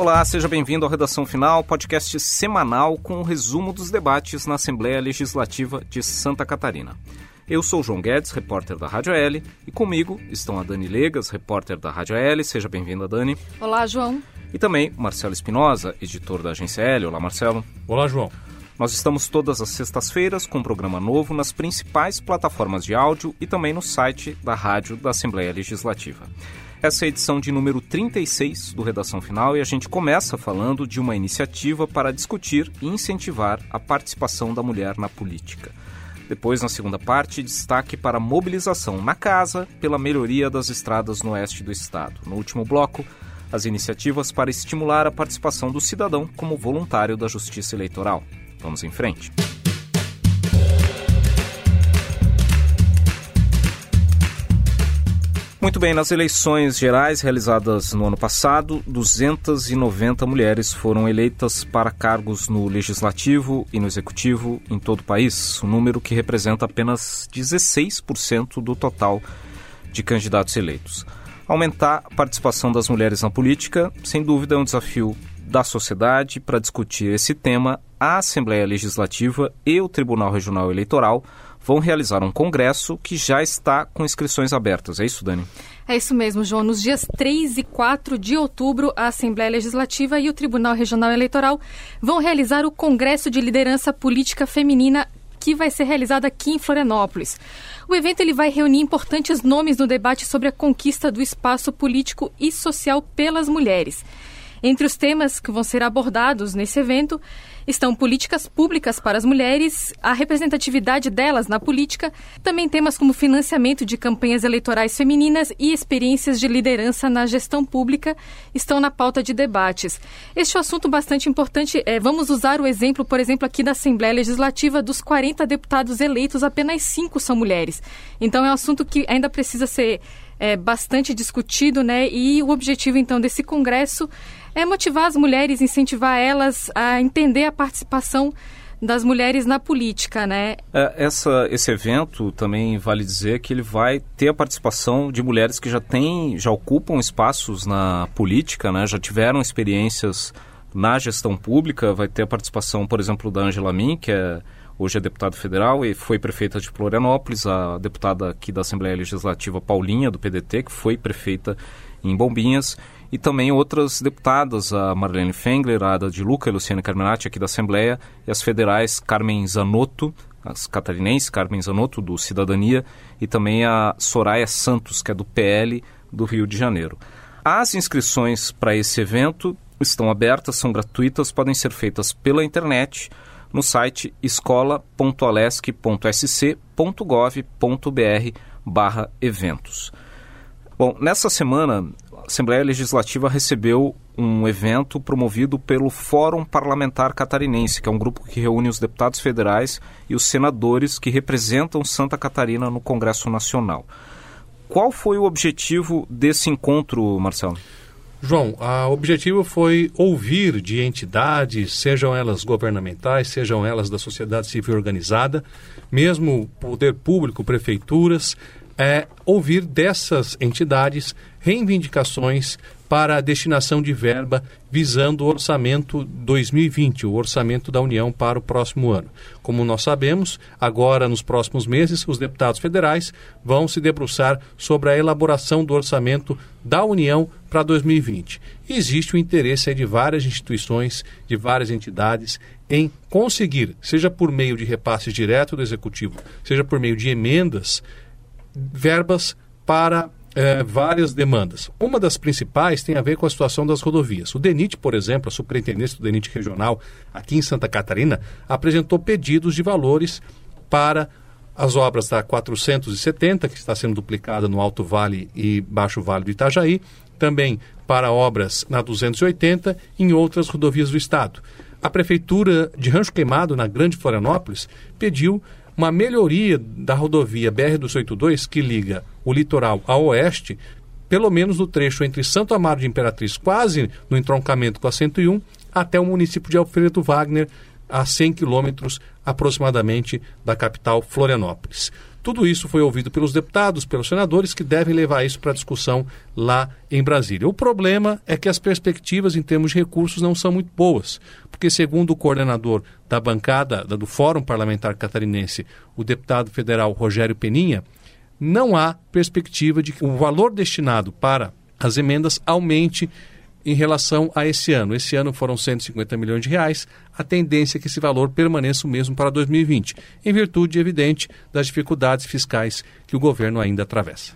Olá, seja bem-vindo ao Redação Final, podcast semanal com o um resumo dos debates na Assembleia Legislativa de Santa Catarina. Eu sou João Guedes, repórter da Rádio L, e comigo estão a Dani Legas, repórter da Rádio L. Seja bem-vinda, Dani. Olá, João. E também Marcelo Espinosa, editor da Agência L. Olá, Marcelo. Olá, João. Nós estamos todas as sextas-feiras com um programa novo nas principais plataformas de áudio e também no site da Rádio da Assembleia Legislativa. Essa é a edição de número 36 do Redação Final e a gente começa falando de uma iniciativa para discutir e incentivar a participação da mulher na política. Depois, na segunda parte, destaque para a mobilização na casa pela melhoria das estradas no oeste do estado. No último bloco, as iniciativas para estimular a participação do cidadão como voluntário da Justiça Eleitoral. Vamos em frente. Muito bem, nas eleições gerais realizadas no ano passado, 290 mulheres foram eleitas para cargos no legislativo e no executivo em todo o país, um número que representa apenas 16% do total de candidatos eleitos. Aumentar a participação das mulheres na política, sem dúvida, é um desafio da sociedade para discutir esse tema, a Assembleia Legislativa e o Tribunal Regional Eleitoral vão realizar um congresso que já está com inscrições abertas. É isso, Dani? É isso mesmo, João. Nos dias 3 e 4 de outubro, a Assembleia Legislativa e o Tribunal Regional Eleitoral vão realizar o Congresso de Liderança Política Feminina que vai ser realizado aqui em Florianópolis. O evento ele vai reunir importantes nomes no debate sobre a conquista do espaço político e social pelas mulheres. Entre os temas que vão ser abordados nesse evento estão políticas públicas para as mulheres, a representatividade delas na política, também temas como financiamento de campanhas eleitorais femininas e experiências de liderança na gestão pública estão na pauta de debates. Este é um assunto bastante importante. É, vamos usar o exemplo, por exemplo, aqui da Assembleia Legislativa, dos 40 deputados eleitos, apenas cinco são mulheres. Então é um assunto que ainda precisa ser é, bastante discutido, né? E o objetivo, então, desse congresso é motivar as mulheres, incentivar elas a entender a participação das mulheres na política, né? É, essa, esse evento também vale dizer que ele vai ter a participação de mulheres que já têm, já ocupam espaços na política, né? Já tiveram experiências na gestão pública. Vai ter a participação, por exemplo, da Angela Min, que é hoje é deputada federal e foi prefeita de Florianópolis, a deputada aqui da Assembleia Legislativa Paulinha do PDT, que foi prefeita em Bombinhas e também outras deputadas, a Marlene Fengler, a Ada de Luca e a Luciane Carminati, aqui da Assembleia, e as federais Carmen Zanotto, as catarinenses, Carmen Zanotto, do Cidadania, e também a Soraya Santos, que é do PL do Rio de Janeiro. As inscrições para esse evento estão abertas, são gratuitas, podem ser feitas pela internet no site escola.alesc.sc.gov.br barra eventos. Bom, nessa semana Assembleia Legislativa recebeu um evento promovido pelo Fórum Parlamentar Catarinense, que é um grupo que reúne os deputados federais e os senadores que representam Santa Catarina no Congresso Nacional. Qual foi o objetivo desse encontro, Marcelo? João, o objetivo foi ouvir de entidades, sejam elas governamentais, sejam elas da sociedade civil organizada, mesmo poder público, prefeituras, é, ouvir dessas entidades reivindicações para a destinação de verba visando o orçamento 2020, o orçamento da União para o próximo ano. Como nós sabemos, agora nos próximos meses, os deputados federais vão se debruçar sobre a elaboração do orçamento da União para 2020. existe o interesse de várias instituições, de várias entidades em conseguir, seja por meio de repasses direto do executivo, seja por meio de emendas, verbas para é, várias demandas. Uma das principais tem a ver com a situação das rodovias. O DENIT, por exemplo, a superintendência do DENIT regional aqui em Santa Catarina, apresentou pedidos de valores para as obras da 470, que está sendo duplicada no Alto Vale e Baixo Vale do Itajaí, também para obras na 280 e em outras rodovias do estado. A Prefeitura de Rancho Queimado, na Grande Florianópolis, pediu uma melhoria da rodovia BR-282 que liga o litoral ao oeste, pelo menos no trecho entre Santo Amaro de Imperatriz, quase no entroncamento com a 101, até o município de Alfredo Wagner, a 100 quilômetros aproximadamente da capital Florianópolis. Tudo isso foi ouvido pelos deputados, pelos senadores, que devem levar isso para discussão lá em Brasília. O problema é que as perspectivas em termos de recursos não são muito boas, porque, segundo o coordenador da bancada do Fórum Parlamentar Catarinense, o deputado federal Rogério Peninha, não há perspectiva de que o valor destinado para as emendas aumente em relação a esse ano. Esse ano foram 150 milhões de reais. A tendência é que esse valor permaneça o mesmo para 2020, em virtude, evidente, das dificuldades fiscais que o governo ainda atravessa.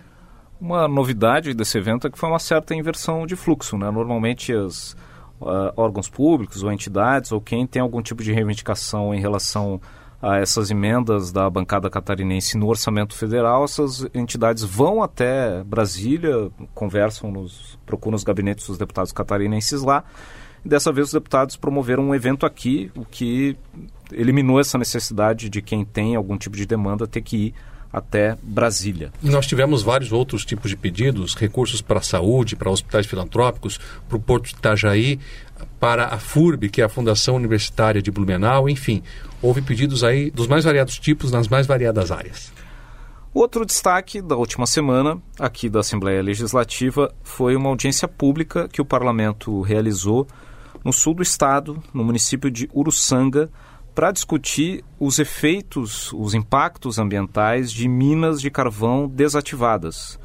Uma novidade desse evento é que foi uma certa inversão de fluxo. Né? Normalmente, os uh, órgãos públicos ou entidades ou quem tem algum tipo de reivindicação em relação a essas emendas da bancada catarinense no orçamento federal, essas entidades vão até Brasília, conversam, nos, procuram os gabinetes dos deputados catarinenses lá. Dessa vez os deputados promoveram um evento aqui, o que eliminou essa necessidade de quem tem algum tipo de demanda ter que ir até Brasília. Nós tivemos vários outros tipos de pedidos, recursos para a saúde, para hospitais filantrópicos, para o Porto de Itajaí, para a FURB, que é a Fundação Universitária de Blumenau, enfim, houve pedidos aí dos mais variados tipos nas mais variadas áreas. Outro destaque da última semana, aqui da Assembleia Legislativa, foi uma audiência pública que o parlamento realizou no sul do estado, no município de Uruçanga, para discutir os efeitos, os impactos ambientais de minas de carvão desativadas.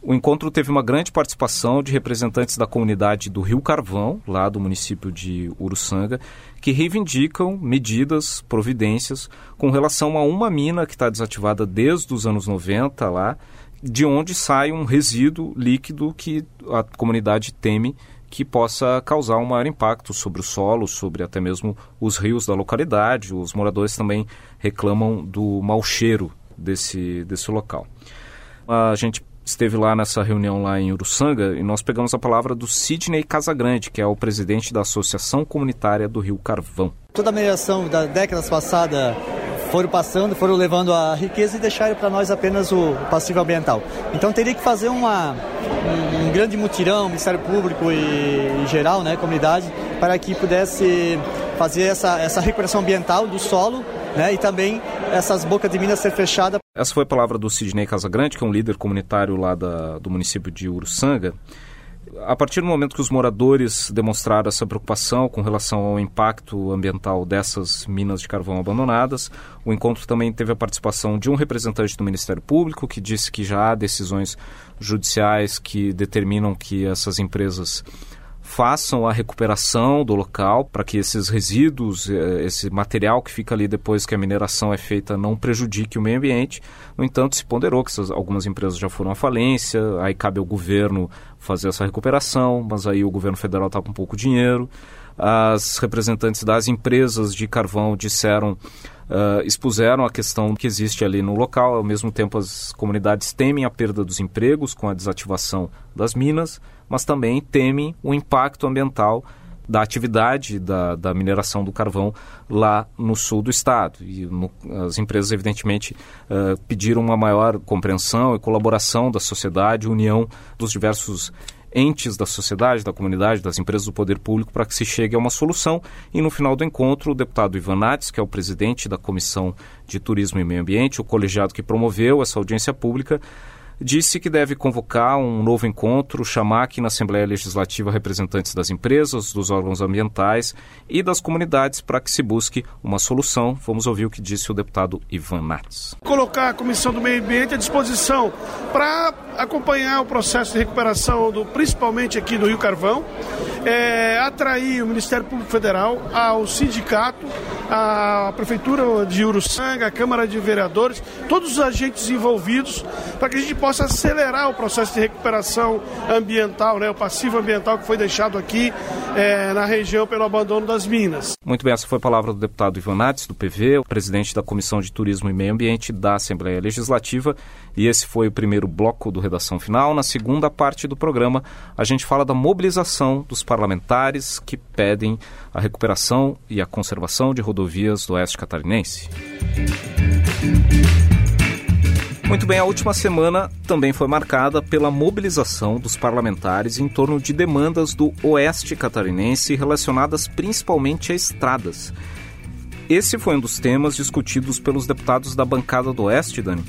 O encontro teve uma grande participação de representantes da comunidade do Rio Carvão, lá do município de Uruçanga, que reivindicam medidas, providências com relação a uma mina que está desativada desde os anos 90 lá, de onde sai um resíduo líquido que a comunidade teme que possa causar um maior impacto sobre o solo, sobre até mesmo os rios da localidade. Os moradores também reclamam do mau cheiro desse, desse local. A gente esteve lá nessa reunião lá em Uruçanga e nós pegamos a palavra do Sidney Casagrande, que é o presidente da Associação Comunitária do Rio Carvão. Toda a mineração da décadas passada foram passando, foram levando a riqueza e deixaram para nós apenas o passivo ambiental. Então teria que fazer uma, um, grande mutirão, Ministério Público e, e geral, né, comunidade, para que pudesse fazer essa, essa recuperação ambiental do solo né, e também essas bocas de minas ser fechadas. Essa foi a palavra do Sidney Casagrande, que é um líder comunitário lá da, do município de Uruçanga a partir do momento que os moradores demonstraram essa preocupação com relação ao impacto ambiental dessas minas de carvão abandonadas, o encontro também teve a participação de um representante do Ministério Público que disse que já há decisões judiciais que determinam que essas empresas façam a recuperação do local para que esses resíduos, eh, esse material que fica ali depois que a mineração é feita não prejudique o meio ambiente. No entanto, se ponderou que essas, algumas empresas já foram à falência, aí cabe ao governo fazer essa recuperação, mas aí o governo federal está com pouco dinheiro. As representantes das empresas de carvão disseram Uh, expuseram a questão que existe ali no local. Ao mesmo tempo, as comunidades temem a perda dos empregos com a desativação das minas, mas também temem o impacto ambiental da atividade da, da mineração do carvão lá no sul do estado. E no, as empresas, evidentemente, uh, pediram uma maior compreensão e colaboração da sociedade, união dos diversos entes da sociedade, da comunidade, das empresas do poder público para que se chegue a uma solução. E no final do encontro, o deputado Ivan Nates, que é o presidente da Comissão de Turismo e Meio Ambiente, o colegiado que promoveu essa audiência pública, disse que deve convocar um novo encontro, chamar aqui na Assembleia Legislativa representantes das empresas, dos órgãos ambientais e das comunidades para que se busque uma solução. Vamos ouvir o que disse o deputado Ivan Nats. Colocar a Comissão do Meio Ambiente à disposição para acompanhar o processo de recuperação, do, principalmente aqui do Rio Carvão, é, atrair o Ministério Público Federal, ao sindicato, a Prefeitura de Uruçanga, a Câmara de Vereadores, todos os agentes envolvidos, para que a gente possa acelerar o processo de recuperação ambiental, né, o passivo ambiental que foi deixado aqui é, na região pelo abandono das minas. Muito bem, essa foi a palavra do deputado Ivan Nates, do PV, presidente da Comissão de Turismo e Meio Ambiente da Assembleia Legislativa, e esse foi o primeiro bloco do Redação Final. Na segunda parte do programa, a gente fala da mobilização dos parlamentares que pedem a recuperação e a conservação de rodovias do Oeste Catarinense. Muito bem, a última semana também foi marcada pela mobilização dos parlamentares em torno de demandas do Oeste catarinense relacionadas principalmente a estradas. Esse foi um dos temas discutidos pelos deputados da bancada do Oeste, Dani.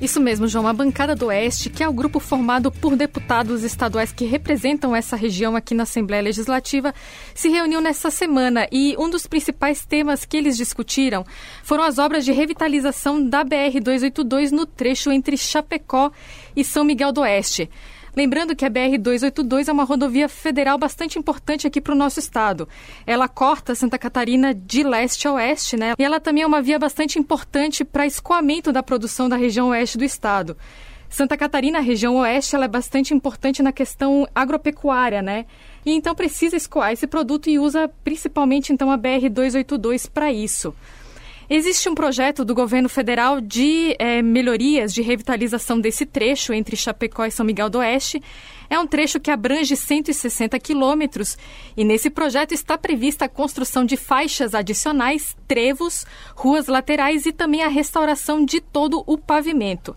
Isso mesmo, João. A bancada do Oeste, que é o grupo formado por deputados estaduais que representam essa região aqui na Assembleia Legislativa, se reuniu nessa semana e um dos principais temas que eles discutiram foram as obras de revitalização da BR-282 no trecho entre Chapecó e São Miguel do Oeste. Lembrando que a BR-282 é uma rodovia federal bastante importante aqui para o nosso estado. Ela corta Santa Catarina de leste a oeste, né? E ela também é uma via bastante importante para escoamento da produção da região oeste do estado. Santa Catarina, a região oeste, ela é bastante importante na questão agropecuária, né? E então precisa escoar esse produto e usa principalmente então a BR-282 para isso. Existe um projeto do governo federal de é, melhorias de revitalização desse trecho entre Chapecó e São Miguel do Oeste. É um trecho que abrange 160 quilômetros e nesse projeto está prevista a construção de faixas adicionais, trevos, ruas laterais e também a restauração de todo o pavimento.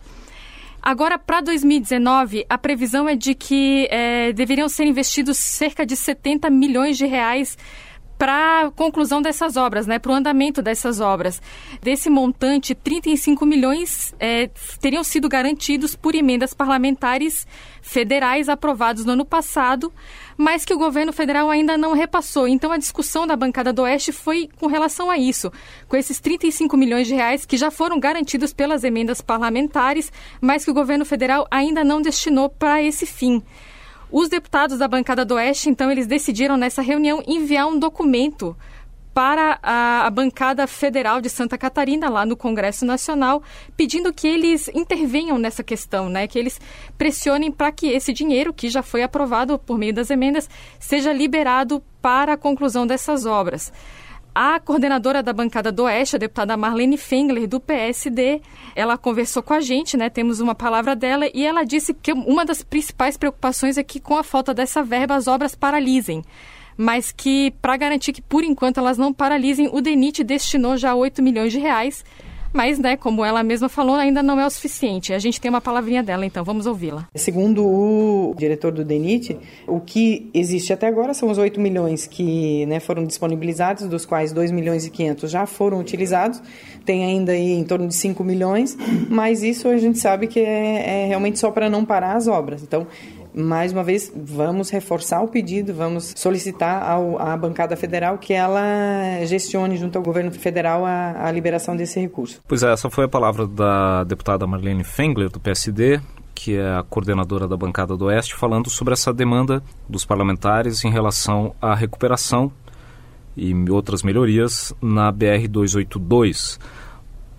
Agora, para 2019, a previsão é de que é, deveriam ser investidos cerca de 70 milhões de reais para a conclusão dessas obras, né, para o andamento dessas obras. Desse montante, 35 milhões é, teriam sido garantidos por emendas parlamentares federais aprovados no ano passado, mas que o governo federal ainda não repassou. Então, a discussão da bancada do Oeste foi com relação a isso, com esses 35 milhões de reais que já foram garantidos pelas emendas parlamentares, mas que o governo federal ainda não destinou para esse fim. Os deputados da bancada do Oeste, então, eles decidiram nessa reunião enviar um documento para a, a, bancada federal de Santa Catarina, lá no Congresso Nacional, pedindo que eles intervenham nessa questão, né? que eles pressionem para que esse dinheiro, que já foi aprovado por meio das emendas, seja liberado para a conclusão dessas obras. A coordenadora da bancada do Oeste, a deputada Marlene Fengler, do PSD, ela conversou com a gente, né? Temos uma palavra dela e ela disse que uma das principais preocupações é que com a falta dessa verba as obras paralisem. Mas que, para garantir que por enquanto elas não paralisem, o DENIT destinou já 8 milhões de reais mas, né, como ela mesma falou, ainda não é o suficiente. A gente tem uma palavrinha dela, então vamos ouvi-la. Segundo o diretor do DENIT, o que existe até agora são os 8 milhões que né, foram disponibilizados, dos quais 2 milhões e 500 já foram utilizados. Tem ainda aí em torno de 5 milhões, mas isso a gente sabe que é, é realmente só para não parar as obras. Então, mais uma vez, vamos reforçar o pedido, vamos solicitar ao, à bancada federal que ela gestione junto ao governo federal a, a liberação desse recurso. Pois é, essa foi a palavra da deputada Marlene Fengler, do PSD, que é a coordenadora da bancada do Oeste, falando sobre essa demanda dos parlamentares em relação à recuperação e outras melhorias na BR-282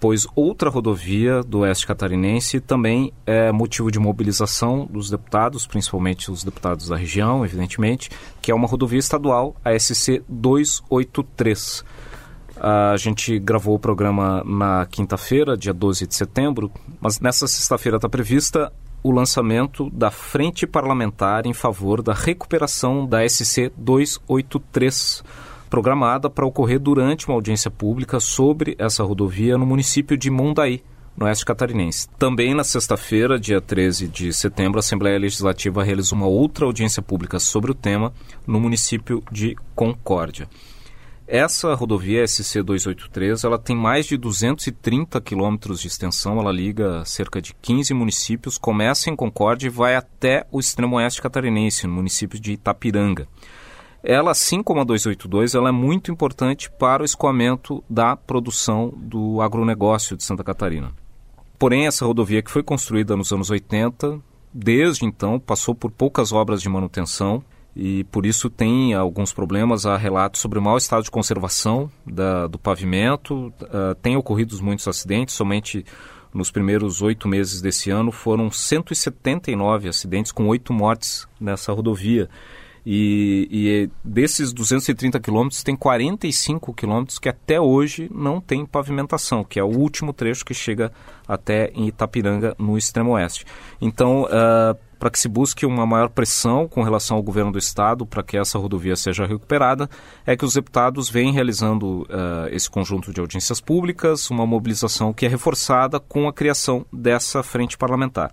pois outra rodovia do oeste catarinense também é motivo de mobilização dos deputados, principalmente os deputados da região, evidentemente, que é uma rodovia estadual, a SC 283. A gente gravou o programa na quinta-feira, dia 12 de setembro, mas nessa sexta-feira está prevista o lançamento da Frente Parlamentar em favor da recuperação da SC 283 programada para ocorrer durante uma audiência pública sobre essa rodovia no município de Mondaí, no oeste catarinense. Também na sexta-feira, dia 13 de setembro, a Assembleia Legislativa realizou uma outra audiência pública sobre o tema no município de Concórdia. Essa rodovia SC283, ela tem mais de 230 quilômetros de extensão, ela liga cerca de 15 municípios, começa em Concórdia e vai até o extremo oeste catarinense, no município de Itapiranga. Ela, assim como a 282, ela é muito importante para o escoamento da produção do agronegócio de Santa Catarina. Porém, essa rodovia que foi construída nos anos 80, desde então passou por poucas obras de manutenção e por isso tem alguns problemas. Há relatos sobre o mau estado de conservação da, do pavimento, uh, tem ocorrido muitos acidentes, somente nos primeiros oito meses desse ano foram 179 acidentes com oito mortes nessa rodovia. E, e desses 230 quilômetros, tem 45 quilômetros que até hoje não tem pavimentação, que é o último trecho que chega até em Itapiranga, no extremo oeste. Então, uh, para que se busque uma maior pressão com relação ao governo do estado para que essa rodovia seja recuperada, é que os deputados vêm realizando uh, esse conjunto de audiências públicas, uma mobilização que é reforçada com a criação dessa frente parlamentar.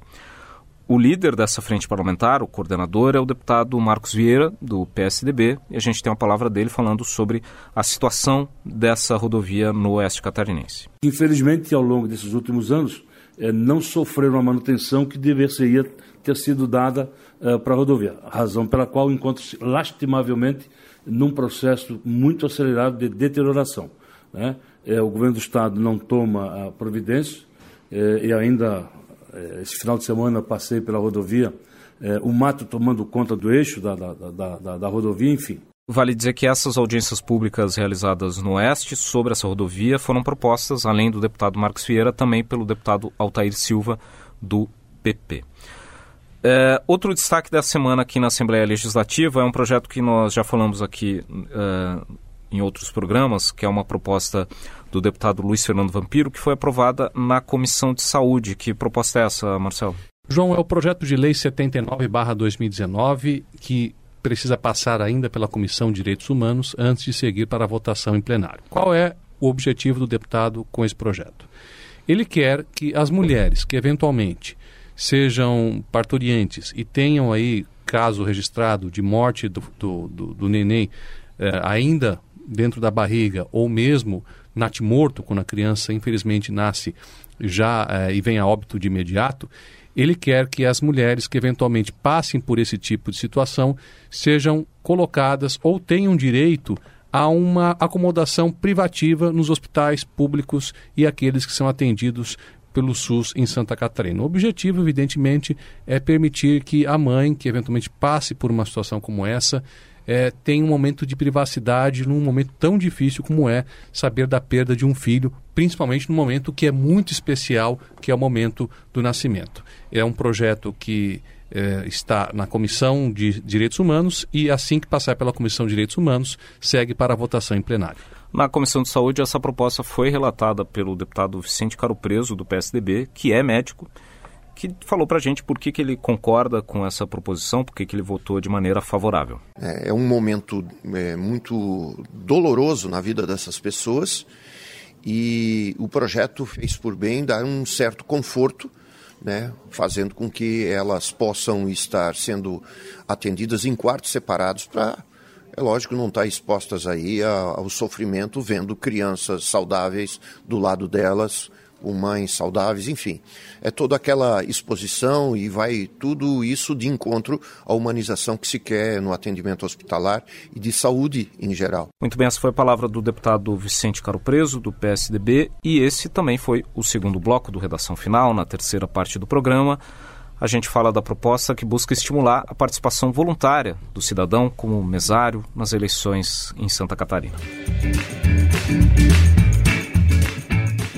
O líder dessa frente parlamentar, o coordenador, é o deputado Marcos Vieira, do PSDB, e a gente tem uma palavra dele falando sobre a situação dessa rodovia no oeste catarinense. Infelizmente, ao longo desses últimos anos, é, não sofreram a manutenção que deveria ter sido dada é, para a rodovia. Razão pela qual encontra-se lastimavelmente num processo muito acelerado de deterioração. Né? É, o governo do Estado não toma a providência é, e ainda esse final de semana passei pela rodovia, é, o mato tomando conta do eixo da, da, da, da, da rodovia, enfim. Vale dizer que essas audiências públicas realizadas no Oeste sobre essa rodovia foram propostas, além do deputado Marcos Vieira, também pelo deputado Altair Silva, do PP. É, outro destaque da semana aqui na Assembleia Legislativa é um projeto que nós já falamos aqui é, em outros programas, que é uma proposta do deputado Luiz Fernando Vampiro, que foi aprovada na Comissão de Saúde. Que proposta é essa, Marcelo? João, é o projeto de lei 79-2019 que precisa passar ainda pela Comissão de Direitos Humanos antes de seguir para a votação em plenário. Qual é o objetivo do deputado com esse projeto? Ele quer que as mulheres que eventualmente sejam parturientes e tenham aí caso registrado de morte do, do, do, do neném eh, ainda dentro da barriga ou mesmo natimorto, quando a criança infelizmente nasce já eh, e vem a óbito de imediato, ele quer que as mulheres que eventualmente passem por esse tipo de situação sejam colocadas ou tenham direito a uma acomodação privativa nos hospitais públicos e aqueles que são atendidos pelo SUS em Santa Catarina. O objetivo, evidentemente, é permitir que a mãe, que eventualmente passe por uma situação como essa, é, tem um momento de privacidade num momento tão difícil como é saber da perda de um filho, principalmente no momento que é muito especial, que é o momento do nascimento. É um projeto que é, está na Comissão de Direitos Humanos e, assim que passar pela Comissão de Direitos Humanos, segue para a votação em plenário. Na Comissão de Saúde, essa proposta foi relatada pelo deputado Vicente Caro Preso, do PSDB, que é médico que falou para a gente por que, que ele concorda com essa proposição, por que, que ele votou de maneira favorável. É, é um momento é, muito doloroso na vida dessas pessoas e o projeto fez por bem dar um certo conforto, né, fazendo com que elas possam estar sendo atendidas em quartos separados para é lógico, não estar tá expostas aí ao sofrimento vendo crianças saudáveis do lado delas com mães saudáveis, enfim. É toda aquela exposição e vai tudo isso de encontro à humanização que se quer no atendimento hospitalar e de saúde em geral. Muito bem, essa foi a palavra do deputado Vicente Caro Preso, do PSDB, e esse também foi o segundo bloco do Redação Final, na terceira parte do programa. A gente fala da proposta que busca estimular a participação voluntária do cidadão como mesário nas eleições em Santa Catarina.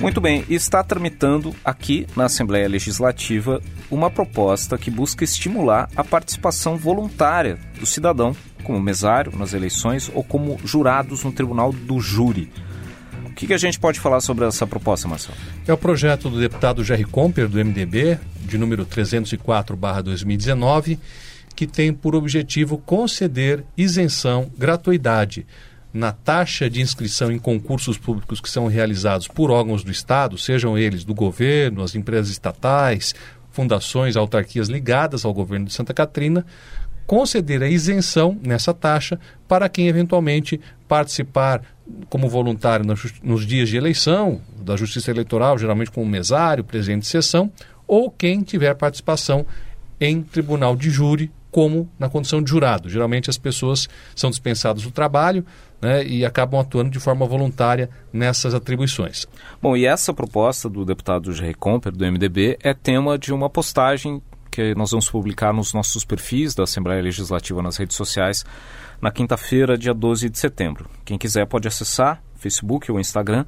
Muito bem, está tramitando aqui na Assembleia Legislativa uma proposta que busca estimular a participação voluntária do cidadão como mesário nas eleições ou como jurados no Tribunal do Júri. O que, que a gente pode falar sobre essa proposta, Marcelo? É o projeto do deputado Jerry Comper, do MDB, de número 304-2019, que tem por objetivo conceder isenção, gratuidade na taxa de inscrição em concursos públicos que são realizados por órgãos do Estado, sejam eles do governo, as empresas estatais, fundações, autarquias ligadas ao governo de Santa Catarina, conceder a isenção nessa taxa para quem eventualmente participar como voluntário nos dias de eleição, da Justiça Eleitoral, geralmente como mesário, presidente de sessão, ou quem tiver participação em tribunal de júri, como na condição de jurado. Geralmente as pessoas são dispensadas do trabalho, né, e acabam atuando de forma voluntária nessas atribuições. Bom, e essa proposta do deputado Jerry Comper, do MDB, é tema de uma postagem que nós vamos publicar nos nossos perfis da Assembleia Legislativa nas redes sociais na quinta-feira, dia 12 de setembro. Quem quiser pode acessar Facebook ou Instagram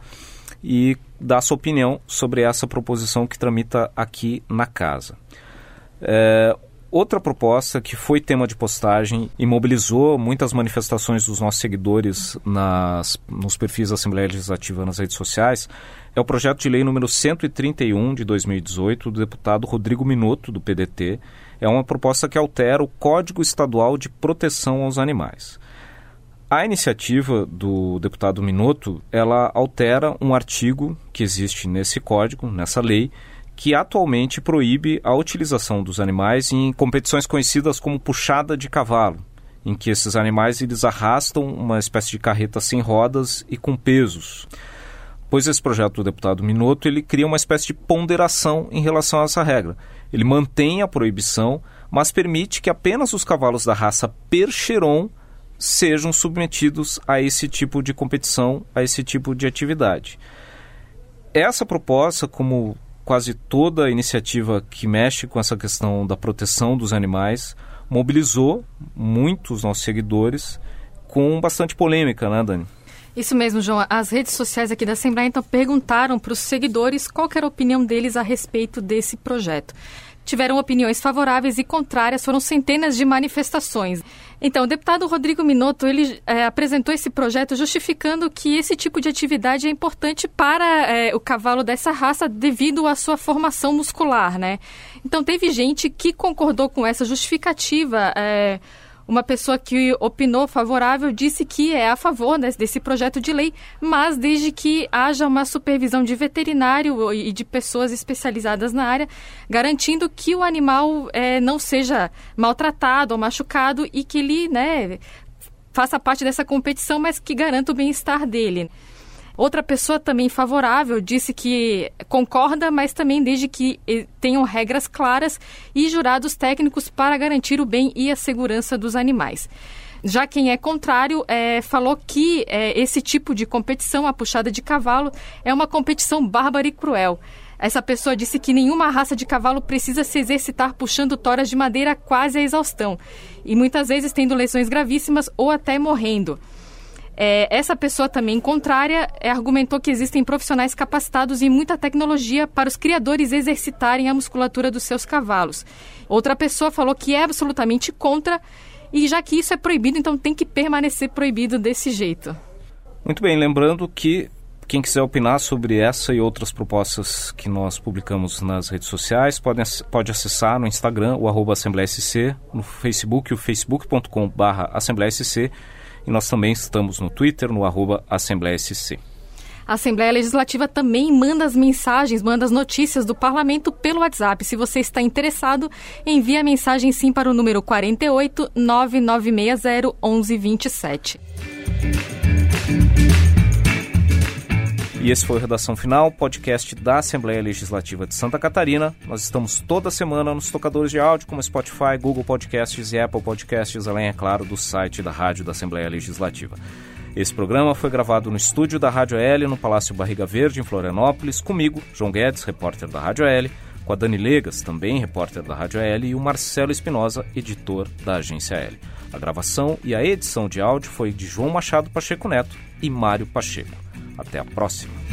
e dar sua opinião sobre essa proposição que tramita aqui na casa. É, Outra proposta que foi tema de postagem e mobilizou muitas manifestações dos nossos seguidores nas, nos perfis da Assembleia Legislativa nas redes sociais é o projeto de lei número 131 de 2018 do deputado Rodrigo Minuto, do PDT. É uma proposta que altera o Código Estadual de Proteção aos Animais. A iniciativa do deputado Minuto, ela altera um artigo que existe nesse código, nessa lei, que atualmente proíbe a utilização dos animais em competições conhecidas como puxada de cavalo, em que esses animais eles arrastam uma espécie de carreta sem rodas e com pesos. pois esse projeto do deputado Minotto ele cria uma espécie de ponderação em relação a essa regra. Ele mantém a proibição, mas permite que apenas os cavalos da raça Percheron sejam submetidos a esse tipo de competição, a esse tipo de atividade. Essa proposta, como quase toda iniciativa que mexe com essa questão da proteção dos animais, mobilizou muitos nossos seguidores com bastante polêmica, né, Dani? Isso mesmo, João. As redes sociais aqui da Assembleia então perguntaram para os seguidores qual era a opinião deles a respeito desse projeto. Tiveram opiniões favoráveis e contrárias, foram centenas de manifestações. Então, o deputado Rodrigo Minotto ele é, apresentou esse projeto justificando que esse tipo de atividade é importante para é, o cavalo dessa raça devido à sua formação muscular, né? Então, teve gente que concordou com essa justificativa. É, uma pessoa que opinou favorável disse que é a favor né, desse projeto de lei, mas desde que haja uma supervisão de veterinário e de pessoas especializadas na área, garantindo que o animal é, não seja maltratado ou machucado e que ele né, faça parte dessa competição, mas que garanta o bem-estar dele. Outra pessoa também favorável disse que concorda, mas também desde que tenham regras claras e jurados técnicos para garantir o bem e a segurança dos animais. Já quem é contrário é, falou que é, esse tipo de competição, a puxada de cavalo, é uma competição bárbara e cruel. Essa pessoa disse que nenhuma raça de cavalo precisa se exercitar puxando toras de madeira quase à exaustão, e muitas vezes tendo lesões gravíssimas ou até morrendo. É, essa pessoa também contrária é, argumentou que existem profissionais capacitados e muita tecnologia para os criadores exercitarem a musculatura dos seus cavalos. Outra pessoa falou que é absolutamente contra e já que isso é proibido, então tem que permanecer proibido desse jeito. Muito bem, lembrando que quem quiser opinar sobre essa e outras propostas que nós publicamos nas redes sociais pode, pode acessar no Instagram o arroba Assembleia SC, no Facebook o facebook.com barra Assembleia SC e nós também estamos no Twitter, no arroba Assembleia SC. A Assembleia Legislativa também manda as mensagens, manda as notícias do Parlamento pelo WhatsApp. Se você está interessado, envie a mensagem sim para o número 48 9960 1127. E esse foi o Redação Final, podcast da Assembleia Legislativa de Santa Catarina. Nós estamos toda semana nos tocadores de áudio como Spotify, Google Podcasts e Apple Podcasts, além, é claro, do site da Rádio da Assembleia Legislativa. Esse programa foi gravado no estúdio da Rádio L, no Palácio Barriga Verde, em Florianópolis, comigo, João Guedes, repórter da Rádio L, com a Dani Legas, também repórter da Rádio L, e o Marcelo Espinosa, editor da Agência L. A gravação e a edição de áudio foi de João Machado Pacheco Neto e Mário Pacheco. Até a próxima.